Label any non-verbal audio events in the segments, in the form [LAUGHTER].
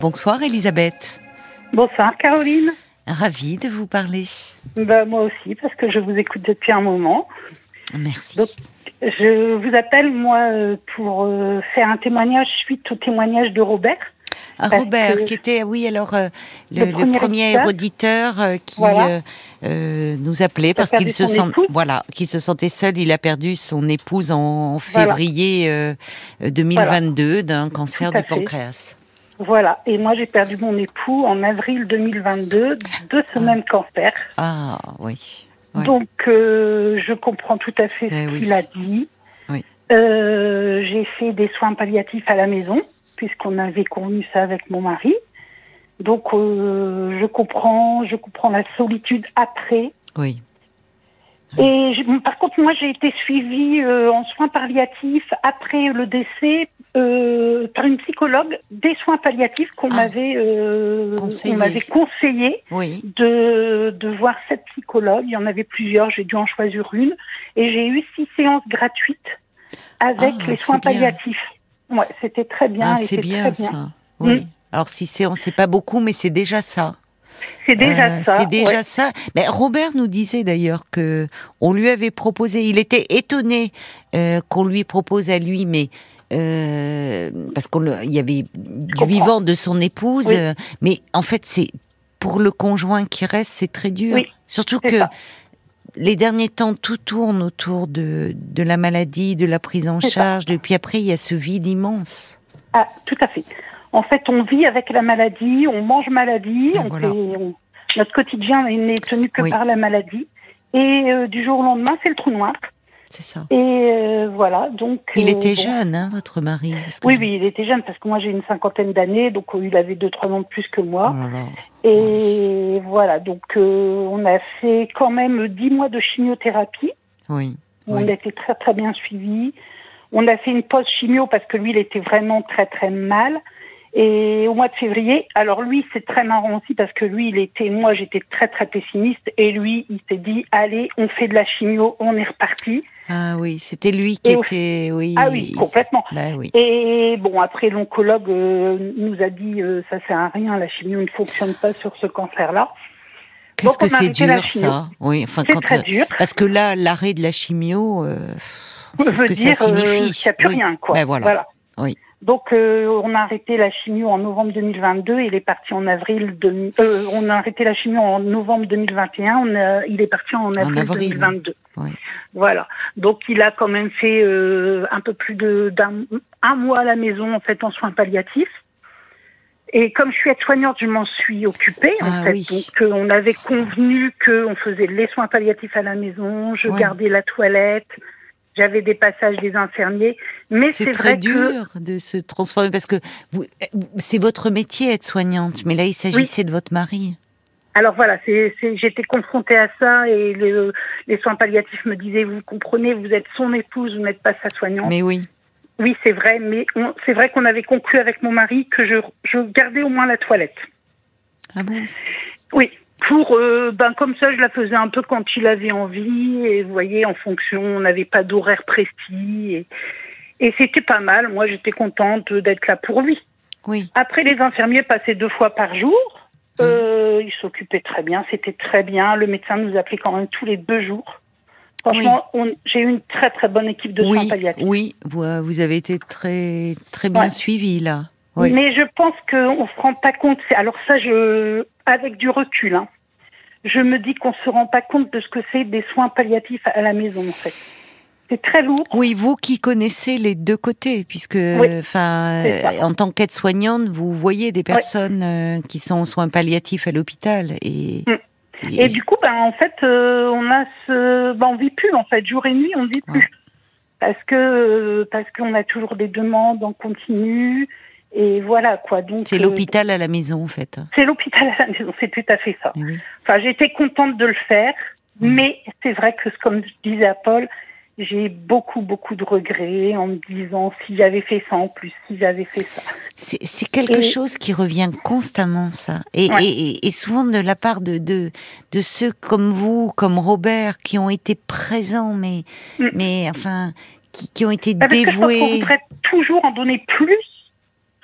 Bonsoir Elisabeth. Bonsoir Caroline. Ravie de vous parler. Ben, moi aussi, parce que je vous écoute depuis un moment. Merci. Donc, je vous appelle, moi, euh, pour euh, faire un témoignage suite au témoignage de Robert. Ah, Robert, qui était, oui, alors, euh, le, Le le premier auditeur euh, qui Voilà. euh, nous appelait parce qu'il se, sent, voilà, qu'il se sentait seul. Il a perdu son épouse en Voilà. février euh, 2022 d'un cancer du pancréas. Voilà. Et moi, j'ai perdu mon époux en avril 2022, deux semaines cancer. Ah, oui. Ouais. Donc, euh, je comprends tout à fait ce Eh oui. qu'il a dit. Oui. Euh, j'ai fait des soins palliatifs à la maison, puisqu'on avait convenu ça avec mon mari. Donc, euh, je comprends, je comprends la solitude après. Oui. Et je- par contre, moi, j'ai été suivie euh, en soins palliatifs après le décès euh, par une psychologue des soins palliatifs qu'on Ah. m'avait euh, Conseillé. m'avait conseillé Oui. de, de voir cette psychologue. Il y en avait plusieurs, j'ai dû en choisir une. Et j'ai eu six séances gratuites avec Ah, les c'est soins bien. palliatifs. Ouais, c'était très bien. Ah, c'est bien, ça. Oui. Mm. Alors, si c'est, on sait pas beaucoup, mais c'est déjà ça. C'est déjà Euh, ça. C'est déjà ouais. ça. Mais Robert nous disait d'ailleurs que on lui avait proposé. Il était étonné euh, qu'on lui propose à lui, mais euh, parce qu'il y avait du vivant de son épouse. Oui. mais en fait, c'est pour le conjoint qui reste, c'est très dur. Oui, Surtout que ça. les derniers temps, tout tourne autour de de la maladie, de la prise en charge. Et puis après, il y a ce vide immense. Ah, tout à fait. En fait, on vit avec la maladie, on mange maladie, on voilà. fait- on- notre quotidien n'est tenu que Oui. par la maladie. Et euh, du jour au lendemain, c'est le trou noir. C'est ça. Et euh, voilà, donc. Il euh, était bon. jeune, hein, votre mari. Oui, je- oui, il était jeune parce que moi j'ai une cinquantaine d'années, donc il avait deux, trois ans de plus que moi. Oh. Et voilà, donc on a fait quand même dix mois de chimiothérapie. Oui. On Oui. a été très très bien suivis. On a fait une pause chimio parce que lui, il était vraiment très très mal. Et au mois de février, alors lui, c'est très marrant aussi parce que lui, il était, moi, j'étais très très pessimiste et lui, il s'est dit, allez, on fait de la chimio, on est reparti. Ah oui, c'était lui qui Et était, oui. Ah oui, complètement. Bah oui. Et bon, après, l'oncologue euh, nous a dit, euh, ça sert à rien, la chimio ne fonctionne pas sur ce cancer-là. Qu'est-ce que c'est dur ça Oui, enfin quand très euh, dur. parce que là, l'arrêt de la chimio, euh, c'est ce veut que dire ça euh, signifie. qu'il n'y a plus Oui. rien, quoi. Ben voilà. Oui. Donc, euh, on a arrêté la chimio en novembre 2022. Il est parti en avril. De, euh, on a arrêté la chimio en novembre 2021. On a, il est parti en avril, avril, 2022. oui. Voilà. Donc, il a quand même fait euh, un peu plus de d'un un mois à la maison en fait en soins palliatifs. Et comme je suis aide-soignante, je m'en suis occupée en Ah fait. oui. Donc, euh, on avait convenu qu'on faisait les soins palliatifs à la maison. Je gardais la toilette. J'avais des passages des infirmiers. Mais C'est très vrai que dur de se transformer parce que vous, c'est votre métier être soignante, mais là il s'agissait de votre mari. Alors voilà, j'étais confrontée à ça et le- les soins palliatifs me disaient, vous comprenez, vous êtes son épouse, vous n'êtes pas sa soignante. Mais oui. Oui, c'est vrai, mais c'est vrai qu'on avait conclu avec mon mari que je, je gardais au moins la toilette. Ah bon? Oui, pour, euh, ben comme ça, je la faisais un peu quand il avait envie et vous voyez, en fonction, on n'avait pas d'horaire précis et, et c'était pas mal. Moi, j'étais contente d'être là pour lui. Oui. Après, les infirmiers passaient deux fois par jour. Euh, ils s'occupaient très bien, c'était très bien. Le médecin nous appelait quand même tous les deux jours. Franchement, j'ai eu une très très bonne équipe de soins palliatifs. Oui. Vous, euh, vous avez été très très bien Ouais. suivi là. Oui. Mais je pense qu'on se rend pas compte. Alors ça, je, avec du recul, hein, je me dis qu'on se rend pas compte de ce que c'est des soins palliatifs à la maison en fait. C'est très lourd. Oui, vous qui connaissez les deux côtés, puisque, enfin, euh, en tant qu'aide-soignante, vous voyez des personnes euh, qui sont en soins palliatifs à l'hôpital et, Mm. Et du coup, ben, en fait, euh, on a ce, ben, on vit plus en fait, jour et nuit, on vit plus, Ouais. parce que parce qu'on a toujours des demandes en continu et voilà quoi. Donc c'est l'hôpital à la maison en fait. C'est l'hôpital à la maison, c'est tout à fait ça. Oui. Enfin, j'étais contente de le faire, mais c'est vrai que, comme je disais à Paul, j'ai beaucoup, beaucoup de regrets en me disant si j'avais fait ça en plus, si j'avais fait ça. C'est quelque Et- chose qui revient constamment, ça. Et, Ouais. et- et- et souvent de la part de, de, de ceux comme vous, comme Robert, qui ont été présents, mais, Mm. mais enfin, qui, qui ont été Parce que je dévoués. toujours en donner plus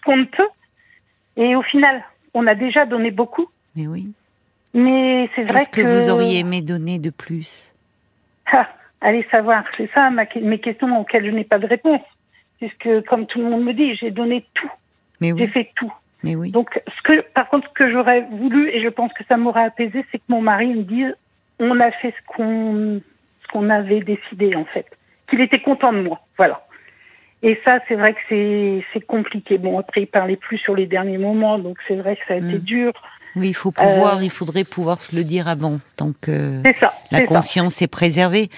qu'on ne peut. Et au final, on a déjà donné beaucoup. Mais oui. Mais c'est vrai que... Qu'est-ce que vous auriez aimé donner de plus? Ah, Allez savoir, c'est ça mes questions auxquelles je n'ai pas de réponse. Puisque, comme tout le monde me dit, j'ai donné tout. Mais oui. J'ai fait tout. Mais oui. Donc, ce que, par contre, ce que j'aurais voulu, et je pense que ça m'aurait apaisé, c'est que mon mari me dise on a fait ce qu'on ce qu'on avait décidé, en fait. Qu'il était content de moi. Voilà. Et ça, c'est vrai que c'est compliqué. Bon, après, il parlait plus sur les derniers moments, donc c'est vrai que ça a été mm. dur. Oui, il faut pouvoir, euh, il faudrait pouvoir se le dire avant, tant que la conscience est préservée.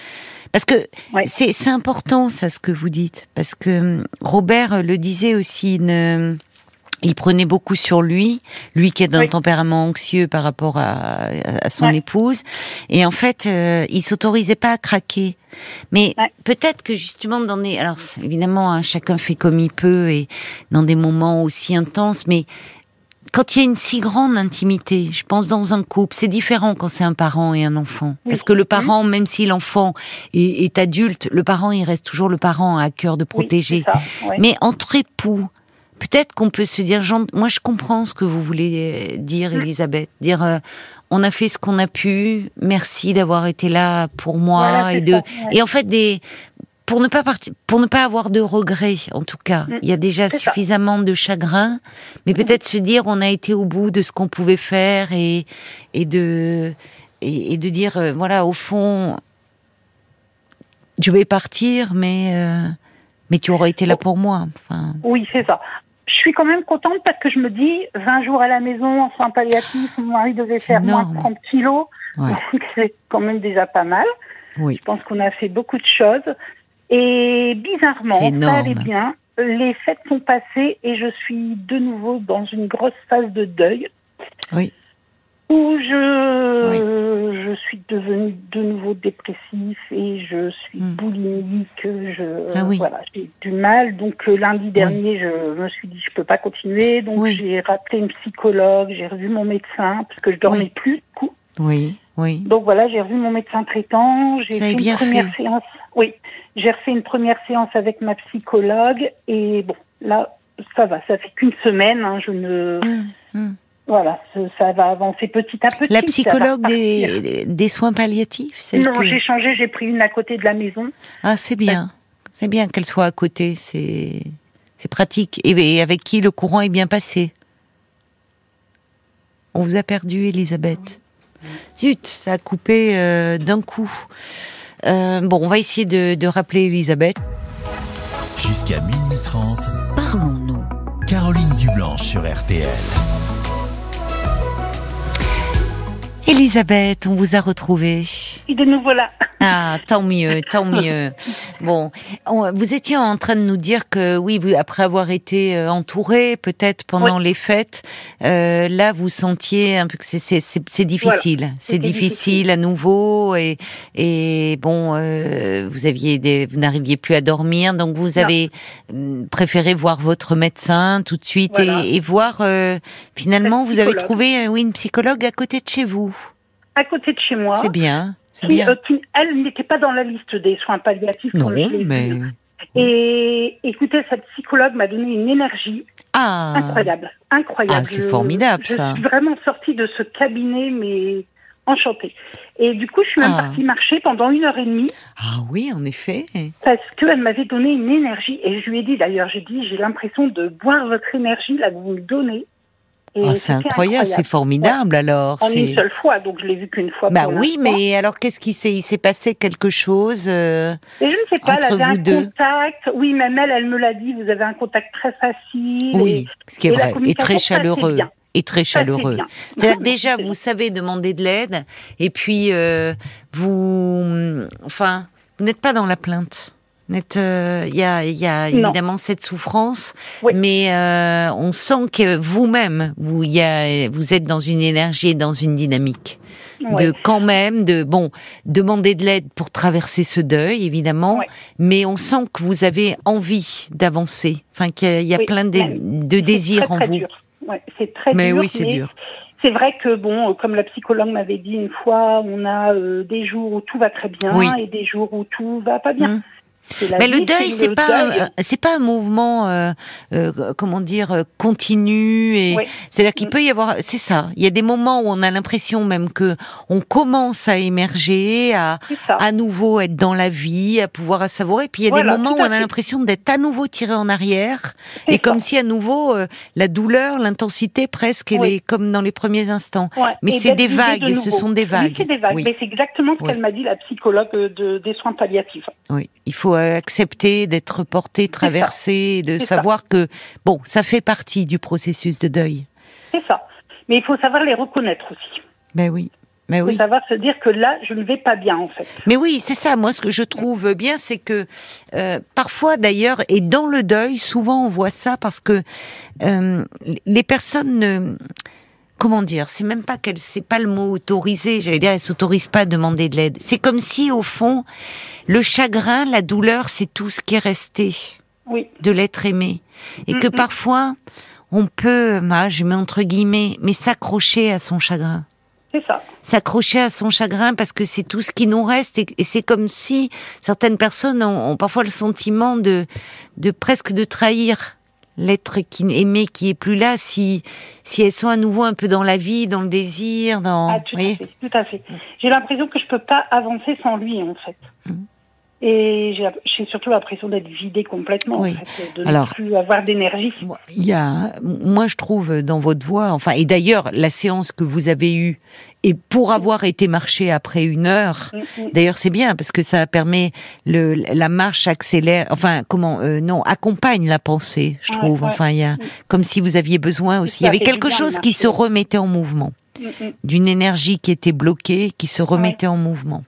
Parce que c'est important, ça, ce que vous dites. Parce que hum, Robert le disait aussi, il prenait beaucoup sur lui, lui qui est d'un tempérament anxieux par rapport à, son épouse, et en fait, euh, il s'autorisait pas à craquer. Mais peut-être que justement dans des, alors évidemment, hein, chacun fait comme il peut et dans des moments aussi intenses, mais quand il y a une si grande intimité, je pense dans un couple, c'est différent quand c'est un parent et un enfant. Parce que le parent, même si l'enfant est, adulte, le parent, il reste toujours le parent à cœur de protéger. Mais entre époux, peut-être qu'on peut se dire, moi je comprends ce que vous voulez dire, mm. Elisabeth, dire euh, on a fait ce qu'on a pu, merci d'avoir été là pour moi et de et en fait des pour ne pas partir, pour ne pas avoir de regrets, en tout cas. Mm. Il y a déjà suffisamment de chagrin, mais peut-être se dire on a été au bout de ce qu'on pouvait faire et et de et, de dire euh, voilà au fond je vais partir, mais euh, mais tu aurais été là pour moi. Enfin. Oui, c'est ça je suis quand même contente parce que je me dis 20 jours à la maison en soins palliatifs, mon mari devait faire moins de 30 kilos, [LAUGHS] c'est quand même déjà pas mal. Oui. Je pense qu'on a fait beaucoup de choses. Et bizarrement, ça allait bien. Les fêtes sont passées et je suis de nouveau dans une grosse phase de deuil. Oui où je, je suis devenue de nouveau dépressif et je suis hmm. boulimique. Je, ah voilà, j'ai du mal. Donc euh, lundi dernier, je me suis dit je peux pas continuer. Donc j'ai rappelé une psychologue, j'ai revu mon médecin parce que je dormais plus du coup. Oui, oui. Donc voilà, j'ai revu mon médecin traitant. J'ai fait une première séance. Oui, j'ai refait une première séance avec ma psychologue et bon, là ça va. Ça fait qu'une semaine. Hein, je ne hmm, hmm. Voilà, ça va avancer petit à petit. La psychologue des, des, soins palliatifs Non, j'ai changé, j'ai pris une à côté de la maison. Ah, c'est bien. C'est bien qu'elle soit à côté, c'est pratique. Et, avec qui le courant est bien passé? On vous a perdu, Elisabeth. Zut, ça a coupé euh, d'un coup. Euh, bon, on va essayer de, de rappeler Elisabeth. Jusqu'à minuit 30, parlons-nous. Caroline Dublanche sur RTL. Elisabeth, on vous a retrouvé. Et de nouveau là. Ah, tant mieux, tant mieux. Bon, vous étiez en train de nous dire que oui, vous, après avoir été euh, entouré, peut-être pendant les fêtes, euh, là vous sentiez un peu que c'est c'est difficile, c'est difficile, à nouveau et et bon, euh, vous aviez des, vous n'arriviez plus à dormir, donc vous avez hum, préféré voir votre médecin tout de suite et, et, voir finalement vous avez trouvé oui une psychologue à côté de chez vous. À côté de chez moi. C'est bien. Euh, elle n'était pas dans la liste des soins palliatifs. Non, mais. Et écoutez, cette psychologue m'a donné une énergie ah. incroyable, incroyable. Ah, c'est formidable ça. Je suis vraiment sortie de ce cabinet, mais enchantée. Et du coup, je suis même ah. partie marcher pendant une heure et demie. Ah oui, en effet. Parce qu'elle m'avait donné une énergie. Et je lui ai dit, d'ailleurs, j'ai dit, j'ai l'impression de boire votre énergie, là, que vous me donnez. Ah, c'est incroyable, c'est formidable alors. En une seule fois, donc je l'ai vu qu'une fois. Bah oui, mais alors qu'est-ce qui s'est, il s'est passé quelque chose euh, Et je ne sais pas, elle avait un contact. Oui, même elle, elle me l'a dit. Vous avez un contact très facile. Oui, ce qui est vrai, et très chaleureux. Et très chaleureux. [LAUGHS] C'est-à-dire déjà, vous savez demander de l'aide, et puis euh, vous, enfin, vous n'êtes pas dans la plainte. Euh, il y a, y a évidemment cette souffrance, mais euh, on sent que vous-même, vous, y a, vous êtes dans une énergie et dans une dynamique. De quand même, de bon, demander de l'aide pour traverser ce deuil, évidemment, mais on sent que vous avez envie d'avancer. Enfin, qu'il y a, plein de, de désirs en vous. c'est très mais dur. Oui, c'est dur. C'est vrai que bon, comme la psychologue m'avait dit une fois, on a euh, des jours où tout va très bien et des jours où tout va pas bien. Mmh. Mais le deuil, c'est pas c'est pas un mouvement, euh, euh, comment dire, euh, continu et c'est-à-dire qu'il mm. peut y avoir, c'est ça. Il y a des moments où on a l'impression même que on commence à émerger, à à nouveau être dans la vie, à pouvoir savourer. Puis il y a des moments où on a l'impression d'être à nouveau tiré en arrière et comme si à nouveau la douleur, l'intensité presque, elle est comme dans les premiers instants. Mais c'est des vagues, ce sont des vagues. Oui, c'est des vagues. Mais c'est exactement ce qu'elle m'a dit la psychologue de, des soins palliatifs. Oui, il faut accepter d'être porté, traversé, de savoir que, bon, ça fait partie du processus de deuil. C'est ça. Mais il faut savoir les reconnaître aussi. Ben oui. Mais oui. Il faut savoir se dire que là, je ne vais pas bien, en fait. Mais oui, c'est ça. Moi, ce que je trouve bien, c'est que euh, parfois, d'ailleurs, et dans le deuil, souvent, on voit ça parce que euh, les personnes ne comment dire, c'est même pas qu'elle, c'est pas le mot autorisé, j'allais dire, elle s'autorise pas à demander de l'aide. C'est comme si, au fond, le chagrin, la douleur, c'est tout ce qui est resté de l'être aimé. Et que parfois, on peut, je mets entre guillemets, mais s'accrocher à son chagrin. C'est ça. S'accrocher à son chagrin parce que c'est tout ce qui nous reste et, c'est comme si certaines personnes ont, ont, parfois le sentiment de, de presque de trahir l'être qui aimé qui est plus là si si elles sont à nouveau un peu dans la vie, dans le désir, dans ah, tout, à fait, tout à fait. J'ai l'impression que je peux pas avancer sans lui en fait. Et j'ai surtout l'impression d'être vidée complètement, en fait, de ne plus avoir d'énergie. Il y a, moi je trouve dans votre voix, enfin, et d'ailleurs la séance que vous avez eue, et pour avoir été marchée après une heure, mm, mm. d'ailleurs c'est bien parce que ça permet le, la marche accélère, enfin comment, euh, non, accompagne la pensée, je trouve. Enfin, il y a mm. comme si vous aviez besoin aussi. Il y avait quelque chose qui se remettait en mouvement, d'une énergie qui était bloquée, qui se remettait en mouvement.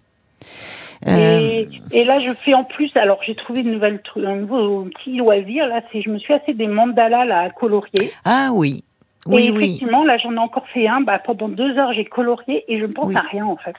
Euh, et, là, je fais en plus, alors j'ai trouvé une nouvelle, un nouveau petit loisir, là, c'est, je me suis assez des mandalas là, à colorier. Ah oui. Oui, et effectivement, là, j'en ai encore fait un. Bah, pendant deux heures, j'ai colorié et je ne pense à rien, en fait.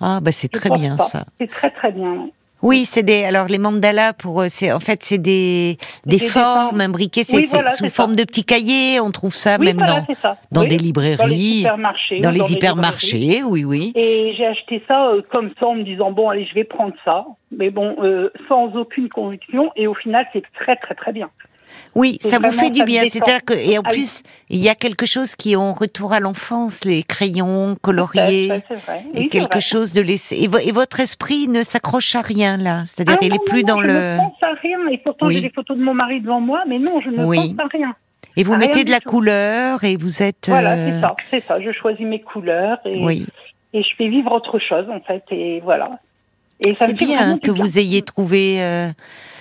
Ah, bah, c'est très bien, ça. C'est très, très bien. Oui, c'est des. Alors les mandalas pour, euh, c'est en fait c'est des des, formes imbriquées. C'est sous forme de petits cahiers. On trouve ça même dans dans des librairies, dans les hypermarchés. Dans les hypermarchés, oui, oui. Et j'ai acheté ça euh, comme ça en me disant bon allez je vais prendre ça, mais bon euh, sans aucune conviction. Et au final c'est très très très bien. Oui, ça vous fait du bien. C'est-à-dire que, et en ah plus, il y a quelque chose qui est en retour à l'enfance, les crayons coloriés, et quelque chose de laisser. Et, votre esprit ne s'accroche à rien là. C'est-à-dire, ah il est plus dans le. Je ne pense à rien. Et pourtant, j'ai des photos de mon mari devant moi, mais non, je ne pense à rien. Et vous mettez de la couleur et vous êtes. Voilà, c'est euh, ça, c'est ça. Je choisis mes couleurs et, et je fais vivre autre chose en fait. Et voilà. c'est bien que vous ayez trouvé euh,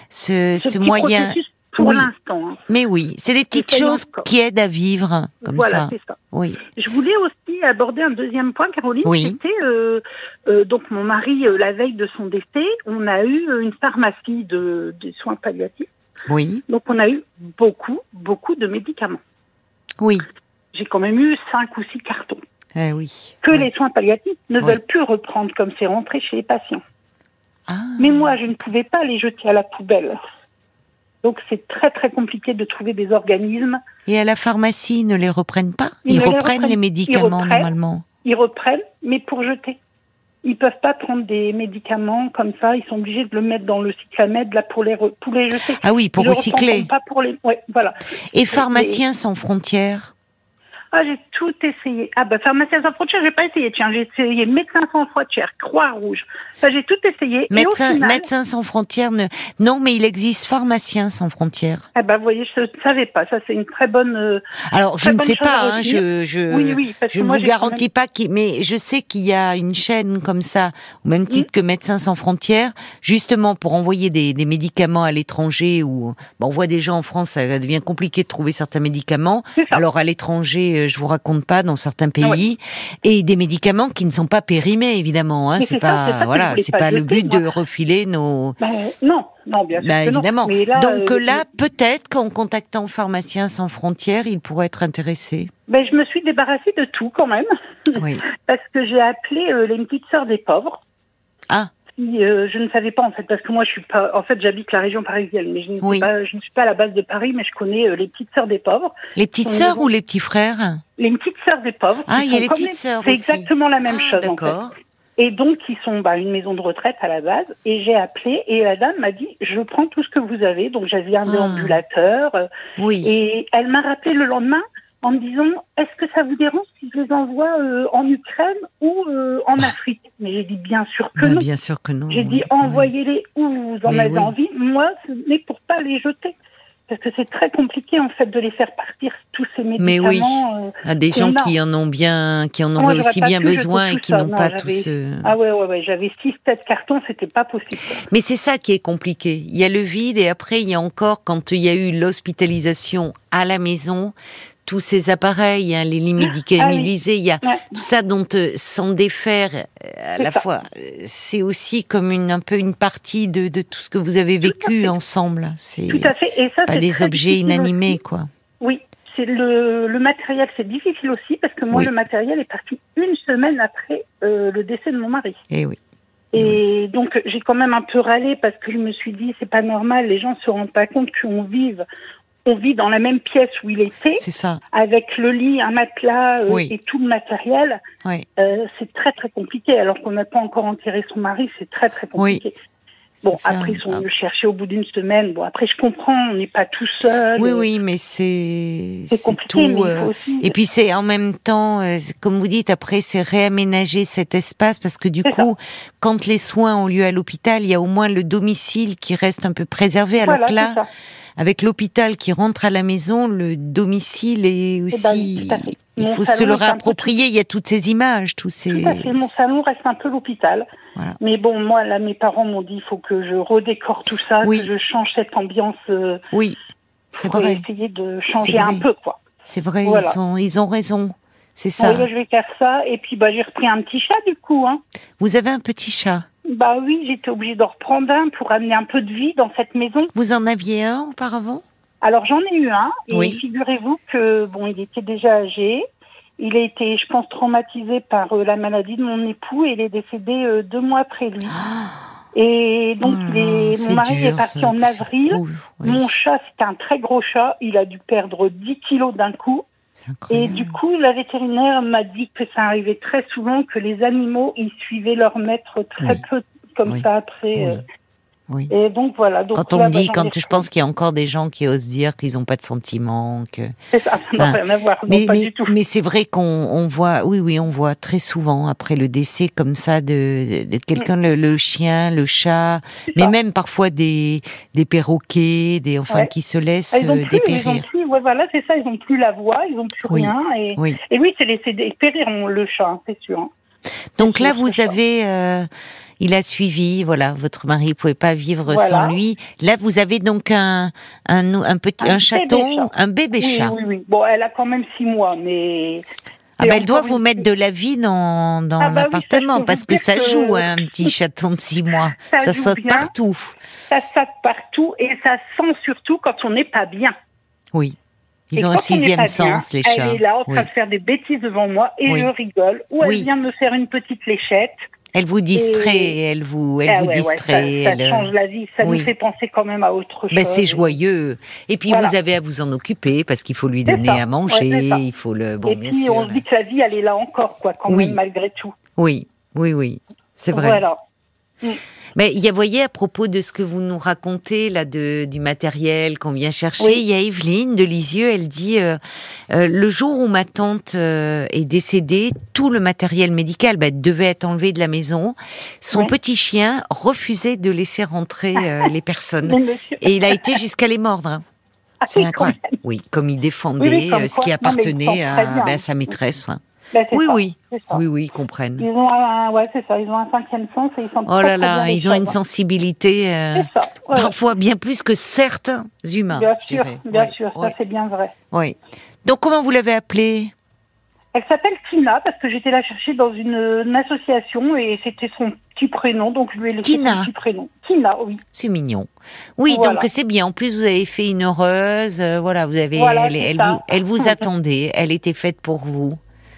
ce, ce, moyen pour l'instant. Hein. Mais oui, c'est des petites choses qui aident à vivre comme voilà, c'est ça. Oui. Je voulais aussi aborder un deuxième point, Caroline. Oui. C'était euh, euh, donc mon mari euh, la veille de son décès, on a eu une pharmacie de, soins palliatifs. Oui. Donc on a eu beaucoup, beaucoup de médicaments. Oui. J'ai quand même eu cinq ou six cartons. Eh oui. Que les soins palliatifs ne veulent plus reprendre comme c'est rentré chez les patients. Ah. Mais moi, je ne pouvais pas les jeter à la poubelle. Donc c'est très très compliqué de trouver des organismes. Et à la pharmacie, ils ne les reprennent pas Ils, reprennent les, médicaments normalement Ils reprennent, mais pour jeter. Ils peuvent pas prendre des médicaments comme ça. Ils sont obligés de le mettre dans le cyclamètre là pour les pour les jeter. Ah oui, pour recycler. Pas pour les. Ouais, voilà. Et pharmaciens sans frontières ah, j'ai tout essayé. Ah, bah, pharmacien sans frontières, j'ai pas essayé. Tiens, j'ai essayé médecin sans frontières, Croix-Rouge. Ça, j'ai tout essayé. Médecin, médecin sans frontières, ne... non, mais il existe pharmacien sans frontières. Ah, bah, vous voyez, je ne savais pas. Ça, c'est une très bonne. Euh, Alors, je ne sais pas, hein, je, je, oui, oui, je ne vous garantis pas mais je sais qu'il y a une chaîne comme ça, au même titre que Médecins sans frontières, justement pour envoyer des, des médicaments à l'étranger où, bon, on voit des gens en France, ça devient compliqué de trouver certains médicaments. Alors, à l'étranger, je vous raconte pas dans certains ah pays, et des médicaments qui ne sont pas périmés évidemment. Hein, c'est pas, voilà, c'est pas, le but de refiler nos. Bah, non, non, bien sûr. Bah, évidemment. Donc euh, là, peut-être qu'en contactant Pharmaciens sans frontières, il pourrait être intéressé. Ben, je me suis débarrassée de tout quand même, oui. [LAUGHS] parce que j'ai appelé euh, les petites sœurs des pauvres. Ah. Euh, je ne savais pas en fait parce que moi je suis pas en fait j'habite la région parisienne mais je ne, suis pas, je ne suis pas à la base de Paris mais je connais euh, les petites sœurs des pauvres. Les petites sœurs ou les petits frères Les petites sœurs des pauvres. Ah il y a les petites sœurs C'est exactement la même ah, chose. D'accord. Et donc, ils sont bah, une maison de retraite à la base. Et j'ai appelé et la dame m'a dit, je prends tout ce que vous avez. Donc, j'avais un ah. déambulateur. Oui. Et elle m'a rappelé le lendemain en me disant, est-ce que ça vous dérange si je les envoie euh, en Ukraine ou euh, en ah. Afrique Mais j'ai dit, bien sûr que bah, non. Bien sûr que non. J'ai dit, envoyez-les où vous en avez envie. Moi, ce n'est pour pas les jeter parce que c'est très compliqué en fait de les faire partir tous ces médicaments. Mais oui, euh, à des gens qui en ont bien, qui en ont aussi bien besoin et qui n'ont pas tout ce. Ah ouais ouais ouais, j'avais six têtes cartons, c'était pas possible. Mais c'est ça qui est compliqué. Il y a le vide et après il y a encore quand il y a eu l'hospitalisation à la maison, tous ces appareils, hein, les lits ah médicalisés, il y a tout ça dont euh, s'en défaire euh, à la fois. Euh, c'est aussi comme une un peu une partie de, de tout ce que vous avez vécu ensemble. C'est tout à fait. Et ça, pas des objets inanimés, quoi. Oui, c'est le, le matériel, c'est difficile aussi parce que moi, le matériel est parti une semaine après le décès de mon mari. Et eh oui. Et donc j'ai quand même un peu râlé parce que je me suis dit c'est pas normal, les gens se rendent pas compte qu'on vive on vit dans la même pièce où il était, c'est ça. avec le lit, un matelas euh, et tout le matériel. Oui. Euh, c'est très très compliqué. Alors qu'on n'a pas encore enterré son mari, c'est très très compliqué. Bon, après, ils sont le chercher au bout d'une semaine. Bon, après, je comprends, on n'est pas tout seul. Oui, oui, mais c'est c'est compliqué. Tout, euh, Et puis c'est en même temps, comme vous dites, après, c'est réaménager cet espace parce que du coup, quand les soins ont lieu à l'hôpital, il y a au moins le domicile qui reste un peu préservé. Alors que là avec l'hôpital qui rentre à la maison, le domicile est eh ben, aussi. Il faut se le réapproprier. Il y a toutes ces images, tous ces. Tout à fait. Mon salon reste un peu l'hôpital. Mais bon, moi, là, mes parents m'ont dit, il faut que je redécore tout ça, que je change cette ambiance. Euh, oui, c'est vrai. essayer de changer un peu, quoi. C'est vrai, ils, ont, ils ont raison. C'est ça. Oui, je vais faire ça. Et puis, bah, j'ai repris un petit chat, du coup. Hein. Vous avez un petit chat bah oui, j'étais obligée de reprendre un pour amener un peu de vie dans cette maison. Vous en aviez un auparavant? Alors j'en ai eu un et figurez-vous que bon, il était déjà âgé. Il a été, je pense, traumatisé par euh, la maladie de mon époux et il est décédé euh, deux mois après lui. [GASPS] Et donc, oh mon mari est parti en avril. Mon chat, c'est un très gros chat. Il a dû perdre 10 kilos d'un coup. Et du coup, la vétérinaire m'a dit que ça arrivait très souvent que les animaux, ils suivaient leur maître très peu comme ça après. Euh, oui. Et donc voilà. Donc quand on me dit, bah, quand je pense qu'il y a encore des gens qui osent dire qu'ils n'ont pas de sentiments, que. C'est ça, ça n'a rien à voir. Mais, pas mais, du tout. mais c'est vrai qu'on on voit, oui, oui, on voit très souvent après le décès comme ça de, de quelqu'un, le, chien, le chat, mais même parfois des des perroquets, des enfin qui se laissent ah, euh, dépérir. Ils plus, ouais, voilà, c'est ça, ils n'ont plus la voix, ils n'ont plus rien. Et oui, et oui c'est laissé dépérir le chat, hein, c'est sûr. Donc là, vous avez. Euh, il a suivi, voilà, votre mari pouvait pas vivre sans lui. Là, vous avez donc un un, un petit un, chaton, un bébé chat. Oui, oui, Bon, elle a quand même six mois, mais. Ah ben, elle doit vous mettre de la vie dans, dans ah bah l'appartement parce que ça joue hein, un petit chaton de six mois. [LAUGHS] Ça, saute partout. Ça saute partout et ça sent surtout quand on n'est pas bien. Oui. Ils ont un sixième sens, les chats. Elle est là en train de faire des bêtises devant moi et je rigole. Ou elle vient me faire une petite léchette. Elle vous distrait, elle vous, elle ah vous distrait. ça, change la vie, ça nous fait penser quand même à autre ben, chose. c'est joyeux. Et puis vous avez à vous en occuper parce qu'il faut lui donner à manger, il faut le. Bon, Et puis on se dit que la vie, elle est là encore, quoi, quand même, malgré tout. Oui, oui, oui, c'est vrai. Voilà. Mm. Mais il y a, voyez, à propos de ce que vous nous racontez là, de, du matériel qu'on vient chercher, il y a Evelyne de Lisieux, elle dit euh, euh, le jour où ma tante euh, est décédée, tout le matériel médical bah, devait être enlevé de la maison. Son petit chien refusait de laisser rentrer [LAUGHS] les personnes, et il a été jusqu'à les mordre. Hein. Ah, C'est incroyable. Oui, comme il défendait ce qui appartenait à, bah, sa maîtresse. Hein. Ben, oui, oui, oui, oui, ils comprennent. Ils ont un, ouais, c'est ça. Ils ont un cinquième sens et ils sont. Oh là là, ils ont une sensibilité euh, parfois bien plus que certains humains. Bien sûr, bien sûr, ça c'est bien vrai. Oui. Donc comment vous l'avez appelée? Elle s'appelle Tina parce que j'étais la chercher dans une, association et c'était son petit prénom, donc je lui ai laissé son petit prénom. Tina, oui. C'est mignon. Oui, donc c'est bien. En plus, vous avez fait une heureuse. Euh, voilà, vous avez. elle, vous, elle vous [LAUGHS] attendait. Elle était faite pour vous.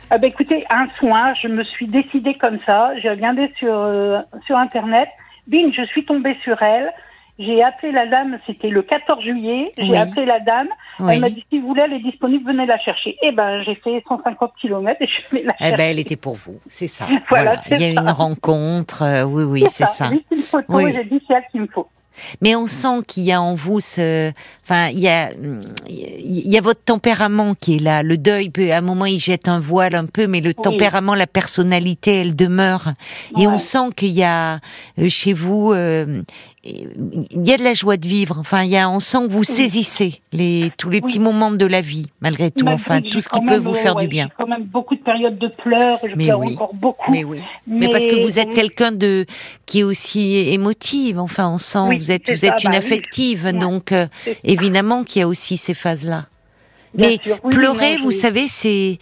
Ah ben écoutez, un soin, je me suis décidée comme ça. J'ai regardé sur, euh, sur Internet. Bing, je suis tombée sur elle. J'ai appelé la dame, c'était le 14 juillet. J'ai appelé la dame. Elle m'a dit si vous voulez, elle est disponible, venez la chercher. Eh ben, j'ai fait 150 km et je suis la chercher. Eh ben, elle était pour vous, c'est ça. [LAUGHS] voilà, il y a une rencontre. Euh, oui, oui, c'est ça. ça. Juste une photo, j'ai dit c'est elle qu'il me faut. Mais on sent qu'il y a en vous ce, enfin, il y a, il y a votre tempérament qui est là. Le deuil peut, à un moment, il jette un voile un peu, mais le tempérament, la personnalité, elle demeure. Et on sent qu'il y a euh, chez vous, euh, il y a de la joie de vivre. Enfin, il y a, on sent que vous saisissez les, tous les petits moments de la vie, malgré tout. enfin, tout ce qui peut vous faire du bien. quand même beaucoup de périodes de pleurs. Je pleure encore beaucoup. Mais oui. Mais, parce que vous êtes quelqu'un de qui est aussi émotive. Enfin, on sent vous êtes vous êtes une bah affective, donc euh, évidemment qu'il y a aussi ces phases-là. Mais pleurer, vous savez, c'est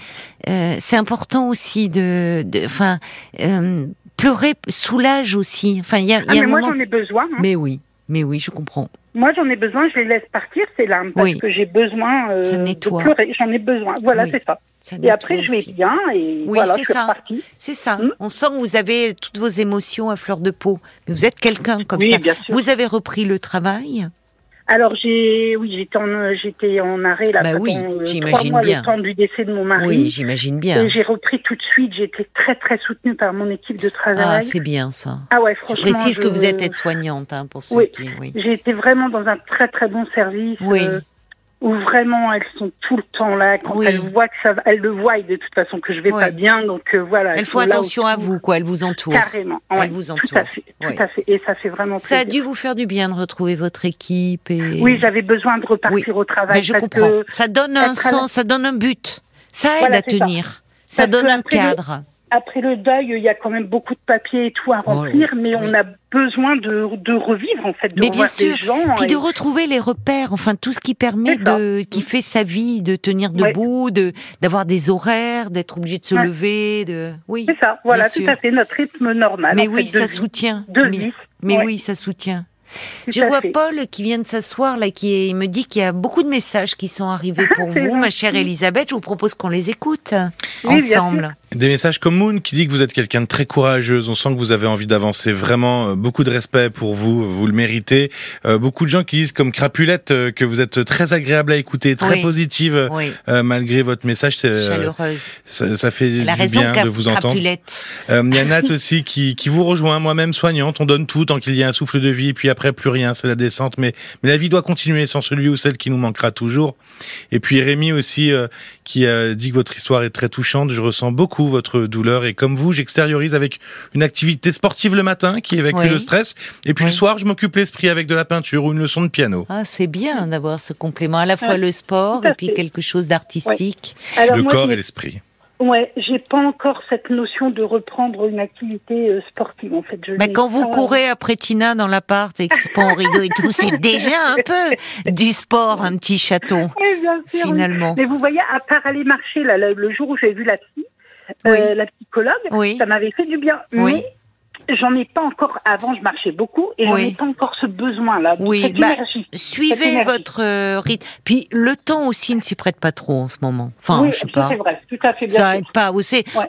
euh, c'est important aussi de, enfin. Euh, pleurer soulage aussi. Enfin, il y a, ah, mais moi j'en ai besoin. Hein. Mais oui, mais oui, je comprends. Moi j'en ai besoin, je les laisse partir ces larmes parce que j'ai besoin euh, de pleurer. J'en ai besoin. Voilà, c'est ça. et après je vais bien et voilà, je suis ça. C'est ça. Hmm On sent que vous avez toutes vos émotions à fleur de peau. Vous êtes quelqu'un comme ça. Vous avez repris le travail alors j'ai, oui, j'étais en, j'étais en arrêt là bah pendant oui, euh, trois mois bien. le temps du décès de mon mari. Oui, j'imagine bien. Et j'ai repris tout de suite. J'étais très très soutenue par mon équipe de travail. Ah, c'est bien ça. Ah ouais, franchement. Je précise que vous êtes aide-soignante hein, pour ceux oui. qui. Oui. J'ai été vraiment dans un très très bon service. Oui. Euh, où vraiment elles sont tout le temps là. Quand elles voient que ça elles le voient de toute façon que je vais pas bien. Donc euh, voilà elles font attention à vous quoi. Elles vous entourent. Carrément elles vous entourent tout à fait tout à fait. Et ça fait vraiment ça a dû vous faire du bien de retrouver votre équipe et oui j'avais besoin de repartir au travail Mais je comprends. ça donne un sens ça donne un but. Ça aide à tenir. Ça, donne un cadre après le deuil, il y a quand même beaucoup de papiers et tout à oh remplir, mais on a besoin de, de, revivre en fait, de mais bien sûr. des gens. Puis de retrouver les repères, enfin tout ce qui permet de, qui fait sa vie, de tenir debout, de d'avoir des horaires, d'être obligé de se lever, de oui. C'est ça, voilà, tout à fait notre rythme normal. Mais oui, ça soutient. De mais, Mais oui, ça soutient. Je vois Paul qui vient de s'asseoir là, qui me dit qu'il y a beaucoup de messages qui sont arrivés pour vous, ma chère Elisabeth. Je vous propose qu'on les écoute ensemble. Des messages comme Moon qui dit que vous êtes quelqu'un de très courageuse. On sent que vous avez envie d'avancer. Vraiment, euh, beaucoup de respect pour vous. Vous le méritez. Euh, beaucoup de gens qui disent comme Crapulette euh, que vous êtes très agréable à écouter, très positive malgré votre message. Chaleureuse. Ça, fait du bien de vous entendre. Il y a Nat aussi qui, qui vous rejoint. Moi-même soignante, on donne tout tant qu'il y a un souffle de vie. Et puis après, plus rien, c'est la descente. Mais, mais la vie doit continuer sans celui ou celle qui nous manquera toujours. Et puis Rémi aussi qui a dit que votre histoire est très touchante. Je ressens beaucoup votre douleur et comme vous, j'extériorise avec une activité sportive le matin qui évacue le stress et puis le soir, je m'occupe l'esprit avec de la peinture ou une leçon de piano. Ah, c'est bien d'avoir ce complément, à la fois le sport et puis quelque chose d'artistique. Le corps et l'esprit. Ouais, j'ai pas encore cette notion de reprendre une activité euh, sportive en fait. Mais quand vous courez après Tina dans l'appart et que c'est pas rideau et tout, c'est déjà un peu du sport, un petit château. [LAUGHS] Oui, bien sûr, finalement. Mais vous voyez, à part aller marcher là, le jour où j'ai vu la fille, euh, la psychologue, ça m'avait fait du bien. Mais j'en ai pas encore. Avant, je marchais beaucoup et j'en ai pas encore ce besoin-là. Oui, bah, suivez votre euh, rythme. Puis le temps aussi ne s'y prête pas trop en ce moment. Enfin, oui, je sais pas. C'est vrai, tout à fait. Bien ça aide pas. Vous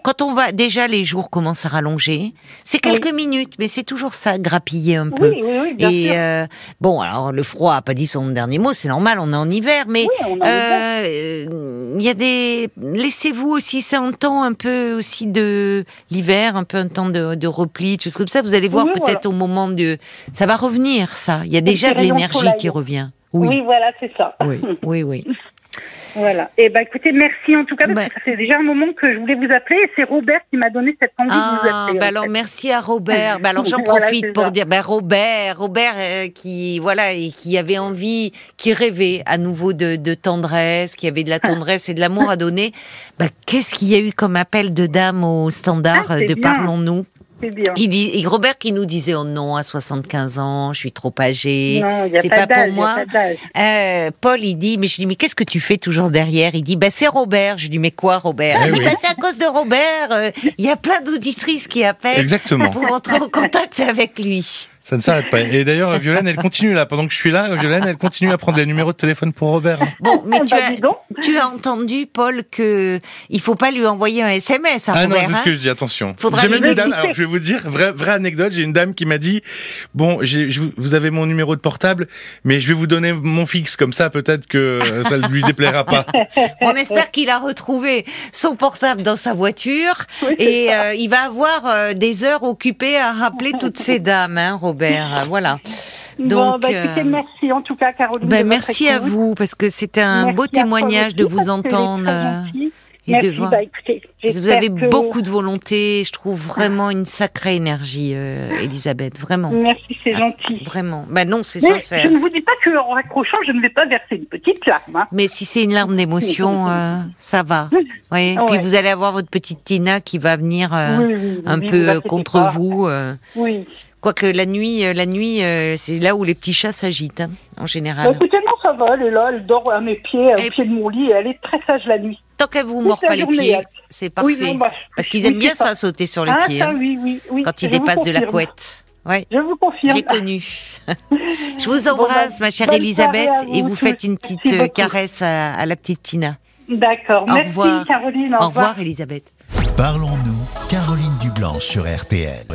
quand on va déjà les jours commencent à rallonger. C'est quelques minutes, mais c'est toujours ça, grappiller un peu. Oui, oui, oui bien et euh, bon, alors le froid a pas dit son dernier mot. C'est normal, on est en hiver, mais euh, il y a des. Laissez-vous aussi, c'est un temps un peu aussi de l'hiver, un peu un temps de, de repli comme ça, vous allez voir peut-être au moment de... Ça va revenir, ça. Il y a déjà de l'énergie qui revient. Oui, voilà, c'est ça. Oui, oui, oui. [LAUGHS] Voilà. Et eh ben écoutez, merci en tout cas parce que ça fait déjà un moment que je voulais vous appeler et c'est Robert qui m'a donné cette envie de vous ah, appeler. Bah alors merci à Robert. bah alors j'en profite pour dire bah Robert, Robert euh, qui voilà et qui avait envie, qui rêvait à nouveau de, de tendresse, qui avait de la tendresse et de l'amour à donner. Bah qu'est-ce qu'il y a eu comme appel de dame au standard ah, de Parlons-nous? C'est bien. Il dit, et Robert qui nous disait oh non à 75 ans, je suis trop âgé, c'est pas, pour moi. Euh, Paul il dit mais je dis mais qu'est-ce que tu fais toujours derrière? Il dit bah c'est Robert. Je lui dis mais quoi Robert? Eh dit bah c'est à cause de Robert. Euh, il y a plein d'auditrices qui appellent Exactement. pour entrer en contact avec lui. Ça ne s'arrête pas. Et d'ailleurs, Violaine, elle continue là. Pendant que je suis là, Violaine, elle continue à prendre des numéros de téléphone pour Robert. Bon, mais tu, bah, as, tu as entendu, Paul, que il faut pas lui envoyer un SMS à ah Robert. Ah non, c'est ce que je dis. Attention. J'ai même une dame. Alors, je vais vous dire, vraie, vraie anecdote. J'ai une dame qui m'a dit, bon, vous avez mon numéro de portable, mais je vais vous donner mon fixe. Comme ça, peut-être que ça ne lui déplaira pas. [LAUGHS] On espère qu'il a retrouvé son portable dans sa voiture et euh, il va avoir euh, des heures occupées à rappeler toutes ces dames, hein, Robert. Voilà. Donc, bah, euh, merci en tout cas, Caroline. Ben, merci à vous parce que c'était un beau témoignage de vous entendre. Et de voir. Bah, vous avez beaucoup de volonté. Je trouve vraiment une sacrée énergie, euh, Elisabeth. Vraiment. Merci, c'est ah, gentil. Vraiment. Ben non, c'est sincère. Je ne vous dis pas qu'en raccrochant, je ne vais pas verser une petite larme. Hein. Mais si c'est une larme d'émotion, euh, ça va. Oui. Puis vous allez avoir votre petite Tina qui va venir un peu contre vous. oui. Quoique la nuit, euh, la nuit, euh, c'est là où les petits chats s'agitent, hein, en général. Bah, écoutez, non, ça va, elle est là, elle dort à mes pieds, au pied de mon lit, et elle est très sage la nuit. Tant qu'elle vous mord pas les pieds, c'est parfait. Bah, Parce qu'ils aiment bien ça, sauter sur les ah, pieds. Ça, hein, oui, oui, oui, quand ils dépassent de la couette. Ouais. Je vous confirme. J'ai connu. [LAUGHS] je vous embrasse, ma chère Elisabeth, et vous faites une petite euh, caresse à, la petite Tina. D'accord. Merci, revoir. Caroline. Au, revoir, Elisabeth. Parlons-nous, Caroline Dublanche sur RTL.